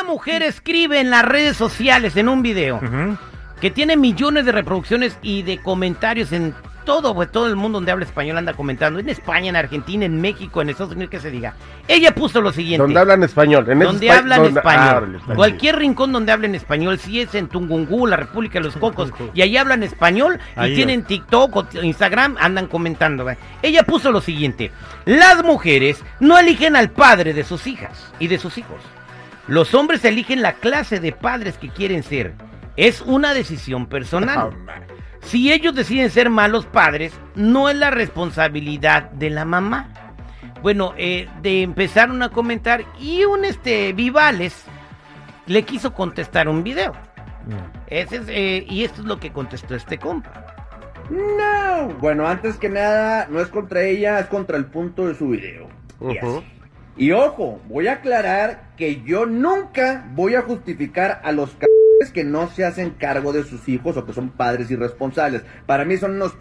Una mujer escribe en las redes sociales en un video que tiene millones de reproducciones y de comentarios en todo, pues, todo el mundo donde habla español anda comentando. En España, en Argentina, en México, en Estados Unidos, que se diga. Ella puso lo siguiente. Donde hablan español. En donde espa- hablan donde- español. Cualquier rincón donde hablen español, si es en Tungungú, la República de los Cocos, y ahí hablan español y tienen TikTok o Instagram, andan comentando. ¿ve? Ella puso lo siguiente: Las mujeres no eligen al padre de sus hijas y de sus hijos. Los hombres eligen la clase de padres que quieren ser. Es una decisión personal. Si ellos deciden ser malos padres, no es la responsabilidad de la mamá. Bueno, eh, de empezaron a comentar y un este Vivales le quiso contestar un video. Ese es, eh, y esto es lo que contestó este compa. No. Bueno, antes que nada, no es contra ella, es contra el punto de su video. Y ojo, voy a aclarar que yo nunca voy a justificar a los cabrones que no se hacen cargo de sus hijos o que son padres irresponsables. Para mí son unos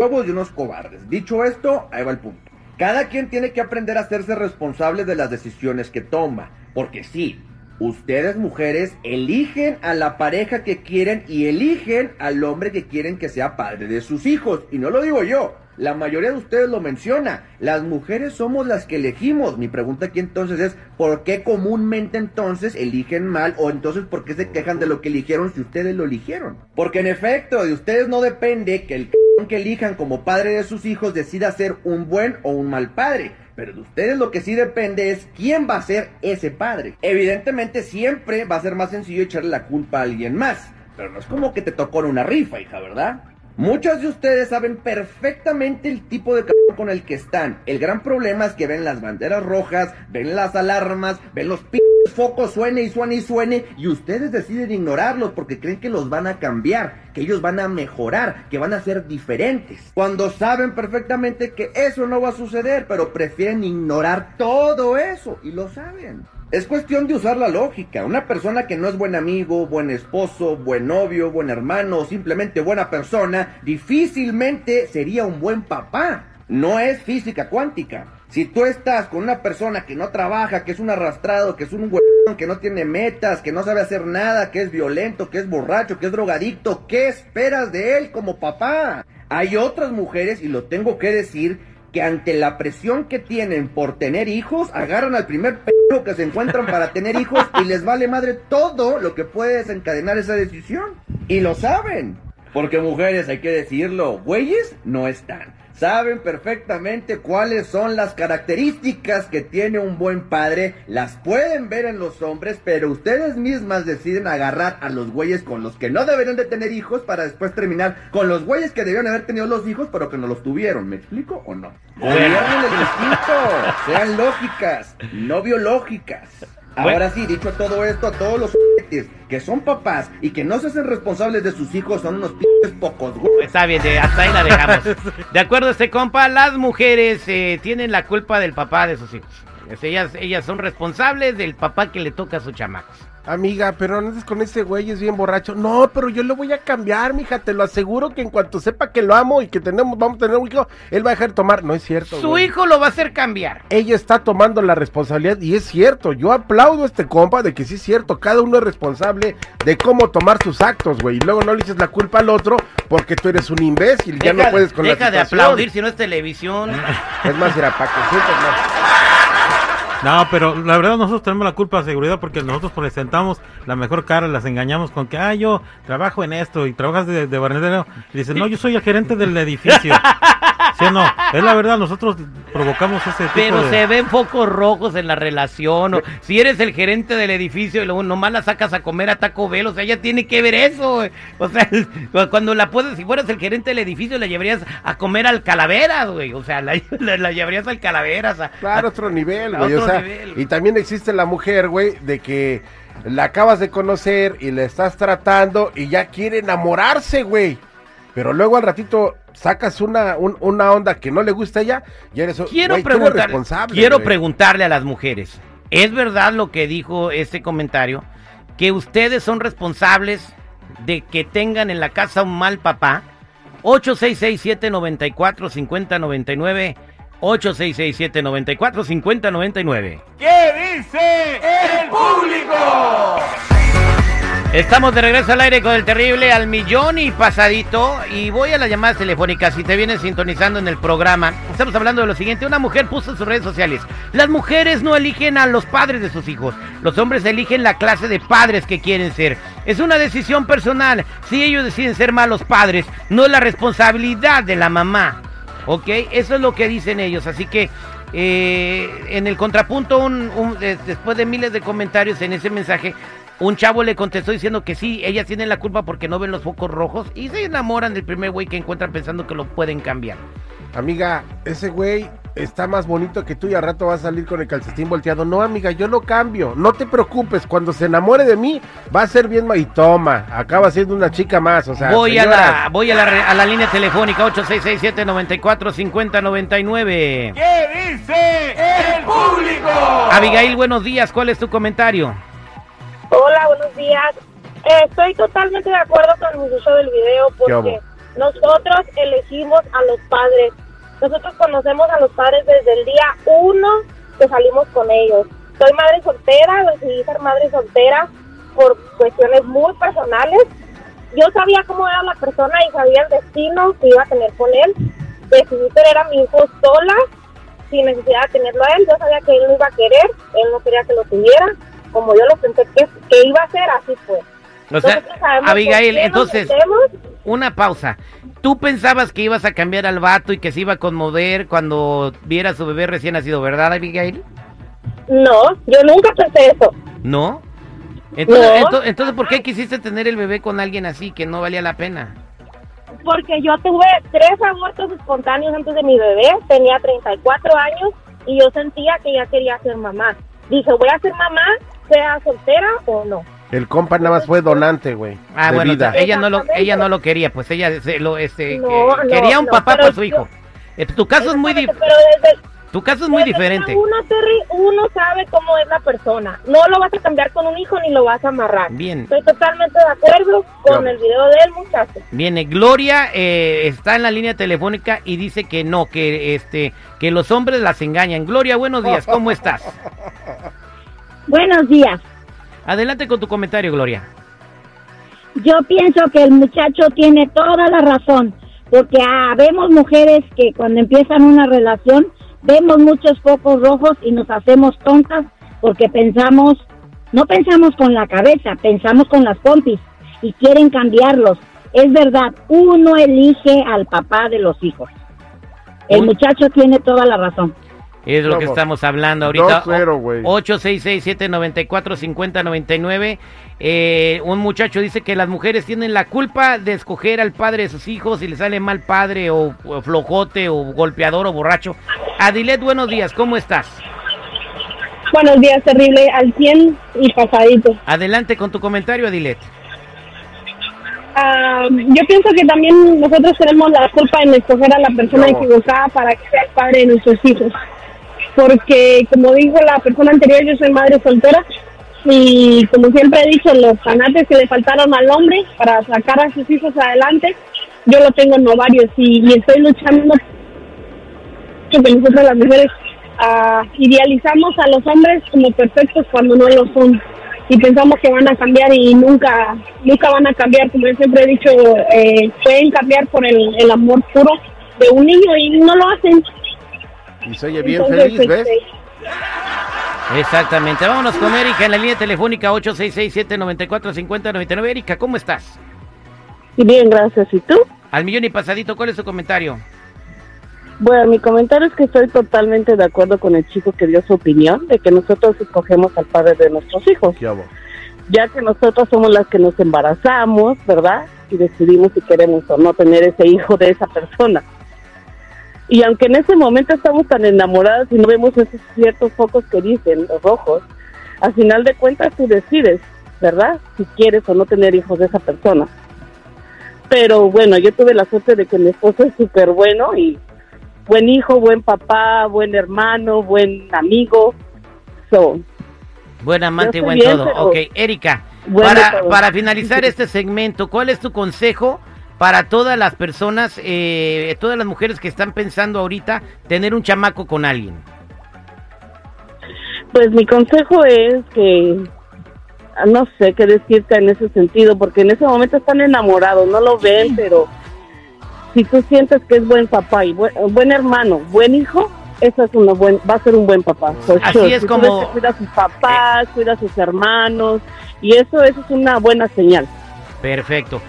huevos y unos cobardes. Dicho esto, ahí va el punto. Cada quien tiene que aprender a hacerse responsable de las decisiones que toma. Porque sí, ustedes mujeres eligen a la pareja que quieren y eligen al hombre que quieren que sea padre de sus hijos. Y no lo digo yo. La mayoría de ustedes lo menciona. Las mujeres somos las que elegimos. Mi pregunta aquí entonces es, ¿por qué comúnmente entonces eligen mal o entonces por qué se quejan de lo que eligieron si ustedes lo eligieron? Porque en efecto, de ustedes no depende que el que elijan como padre de sus hijos decida ser un buen o un mal padre. Pero de ustedes lo que sí depende es quién va a ser ese padre. Evidentemente siempre va a ser más sencillo echarle la culpa a alguien más. Pero no es como que te tocó en una rifa, hija, ¿verdad? Muchos de ustedes saben perfectamente el tipo de cabrón con el que están. El gran problema es que ven las banderas rojas, ven las alarmas, ven los p focos suene y suene y suene y ustedes deciden ignorarlos porque creen que los van a cambiar, que ellos van a mejorar, que van a ser diferentes. Cuando saben perfectamente que eso no va a suceder, pero prefieren ignorar todo eso y lo saben. Es cuestión de usar la lógica. Una persona que no es buen amigo, buen esposo, buen novio, buen hermano o simplemente buena persona, difícilmente sería un buen papá. No es física cuántica. Si tú estás con una persona que no trabaja, que es un arrastrado, que es un que no tiene metas, que no sabe hacer nada, que es violento, que es borracho, que es drogadicto, ¿qué esperas de él como papá? Hay otras mujeres, y lo tengo que decir, que ante la presión que tienen por tener hijos, agarran al primer p que se encuentran para tener hijos y les vale madre todo lo que puede desencadenar esa decisión. Y lo saben. Porque mujeres, hay que decirlo, güeyes no están. Saben perfectamente cuáles son las características que tiene un buen padre, las pueden ver en los hombres, pero ustedes mismas deciden agarrar a los güeyes con los que no deberían de tener hijos para después terminar con los güeyes que debieron haber tenido los hijos pero que no los tuvieron. ¿Me explico o no? Gobiernen el sean lógicas, no biológicas. Ahora sí, dicho todo esto, a todos los que son papás y que no se hacen responsables de sus hijos son unos p***s pocos, güey. Está bien, de- hasta ahí la dejamos. De acuerdo a este compa, las mujeres eh, tienen la culpa del papá de sus hijos. Ellas, ellas son responsables del papá que le toca a sus chamacos. Amiga, pero no andes con ese güey, es bien borracho. No, pero yo lo voy a cambiar, mija, te lo aseguro que en cuanto sepa que lo amo y que tenemos, vamos a tener un hijo, él va a dejar de tomar. No es cierto. Su güey. hijo lo va a hacer cambiar. Ella está tomando la responsabilidad y es cierto, yo aplaudo a este compa de que sí es cierto, cada uno es responsable de cómo tomar sus actos, güey, y luego no le eches la culpa al otro porque tú eres un imbécil, ya Deja- no puedes con la Deja de aplaudir si no es televisión. Es más, mira, para que sientas más. No, pero la verdad nosotros tenemos la culpa de seguridad porque nosotros presentamos la mejor cara, las engañamos con que, ah, yo trabajo en esto y trabajas de, de barrendero. Y dicen, no, yo soy el gerente del edificio. ¿Sí o no? Es la verdad, nosotros provocamos ese tipo Pero de... se ven focos rojos en la relación. O si eres el gerente del edificio y luego nomás la sacas a comer a Taco Bell, o sea, ella tiene que ver eso. O sea, cuando la puedes, si fueras el gerente del edificio, la llevarías a comer al Calaveras, güey. O sea, la, la- la llevarías al Calaveras. a- Claro, otro nivel, güey. otro o sea, nivel. y también existe la mujer, güey, de que la acabas de conocer y le estás tratando y ya quiere enamorarse, güey. Pero luego al ratito sacas una, un- una onda que no le gusta a ella y eres Quiero güey, tú eres preguntar, responsable, quiero güey. preguntarle a las mujeres, ¿es verdad lo que dijo este comentario? Que ustedes son responsables de que tengan en la casa un mal papá. 866-794-5099. 866-794-5099. ¿Qué dice Estamos de regreso al aire con el terrible al millón y pasadito. Y voy a las llamadas telefónicas. Si te vienes sintonizando en el programa, estamos hablando de lo siguiente: una mujer puso en sus redes sociales. Las mujeres no eligen a los padres de sus hijos. Los hombres eligen la clase de padres que quieren ser. Es una decisión personal. Si ellos deciden ser malos padres, no es la responsabilidad de la mamá. ¿Ok? Eso es lo que dicen ellos. Así que. eh, en el contrapunto, un- des- después de miles de comentarios en ese mensaje, un chavo le contestó diciendo que sí, ellas tienen la culpa porque no ven los focos rojos y se enamoran del primer güey que encuentran pensando que lo pueden cambiar. Amiga, ese güey está más bonito que tú y al rato va a salir con el calcetín volteado. No, amiga, yo lo cambio. No te preocupes, cuando se enamore de mí, va a ser bien. ma- Y toma, acaba siendo una chica más. O sea, voy a la voy a la, re- a la línea telefónica 866-794-5099. ¿Qué dice el público? Abigail, buenos días, ¿cuál es tu comentario? Hola, buenos días. Eh, estoy totalmente de acuerdo con el muchacho del video ¿Qué porque nosotros elegimos a los padres. Nosotros conocemos a los padres desde el día uno que salimos con ellos. Soy madre soltera, decidí ser madre soltera por cuestiones muy personales. Yo sabía cómo era la persona y sabía el destino que iba a tener con él. Decidí tener a mi hijo sola, sin necesidad de tenerlo a él. Yo sabía que él no iba a querer, él no quería que lo tuviera. Como yo lo pensé que, que iba a ser, así fue. O sea, sabemos Abigail, entonces, una pausa. ¿Tú pensabas que ibas a cambiar al vato y que se iba a conmover cuando viera a su bebé recién nacido, verdad, Abigail? No, yo nunca pensé eso. ¿No? Entonces, No. ento- entonces, ¿por qué quisiste tener el bebé con alguien así que no valía la pena? Porque yo tuve tres abortos espontáneos antes de mi bebé, tenía 34 años y yo sentía que ya quería ser mamá. Dije, voy a ser mamá, sea soltera o no. El compa nada más fue donante, güey. Ah, de bueno, vida. ella no lo ella no lo quería, pues ella se lo este No, que- no, quería un no, papá para su hijo. Eh, tu caso es muy dif- Pero desde, tu caso es muy desde diferente. Uno, Terry, uno sabe cómo es la persona. No lo vas a cambiar con un hijo ni lo vas a amarrar. Bien. Estoy totalmente de acuerdo con el video del muchacho. Viene Gloria eh, está en la línea telefónica y dice que no, que este que los hombres las engañan. Gloria, buenos días, ¿cómo estás? Buenos días. Adelante con tu comentario, Gloria. Yo pienso que el muchacho tiene toda la razón, porque ah, vemos mujeres que cuando empiezan una relación vemos muchos focos rojos y nos hacemos tontas porque pensamos, no pensamos con la cabeza, pensamos con las pompis y quieren cambiarlos. Es verdad, uno elige al papá de los hijos. El muchacho tiene toda la razón. Es lo que estamos hablando ahorita. 2-0, güey. 866-794-5099. Eh, un muchacho dice que las mujeres tienen la culpa de escoger al padre de sus hijos si le sale mal padre o, o flojote o golpeador o borracho. Adilet, buenos días, ¿cómo estás? Buenos días, terrible, al 100 y pasadito. Adelante con tu comentario, Adilet. Ah, yo pienso que también nosotros tenemos la culpa en escoger a la persona No. equivocada para que sea el padre de nuestros hijos. Porque, como dijo la persona anterior, yo soy madre soltera y, como siempre he dicho, los fanates que le faltaron al hombre para sacar a sus hijos adelante, yo lo tengo en ovarios y, estoy luchando que nosotros las mujeres ah, idealizamos a los hombres como perfectos cuando no lo son y pensamos que van a cambiar y nunca nunca van a cambiar como yo siempre he dicho eh, pueden cambiar por el, el amor puro de un niño y no lo hacen Y se oye bien Entonces, feliz, ¿ves? este, Exactamente. Vámonos con Erika en la línea telefónica 866-794-5099. Erika, ¿cómo estás? Bien, gracias. ¿Y tú? Al millón y pasadito, ¿cuál es tu comentario? Bueno, mi comentario es que estoy totalmente de acuerdo con el chico que dio su opinión de que nosotros escogemos al padre de nuestros hijos, ya que nosotros somos las que nos embarazamos, ¿verdad? Y decidimos si queremos o no tener ese hijo de esa persona. Y aunque en ese momento estamos tan enamoradas y no vemos esos ciertos focos que dicen, los rojos, al final de cuentas tú decides, ¿verdad? Si quieres o no tener hijos de esa persona. Pero bueno, yo tuve la suerte de que mi esposo es súper bueno y buen hijo, buen papá, buen hermano, buen amigo. So, Buen amante y buen bien, todo. Ok, Erika, para finalizar este segmento, ¿cuál es tu consejo para todas las personas, eh, todas las mujeres que están pensando ahorita tener un chamaco con alguien? Pues mi consejo es que no sé qué decirte en ese sentido, porque en ese momento están enamorados, no lo ven, pero si tú sientes que es buen papá y buen, buen hermano, buen hijo, eso es uno buen, va a ser un buen papá. Así sure. es Si como- que cuida a sus papás, cuida a sus hermanos, y eso, eso es una buena señal. Perfecto.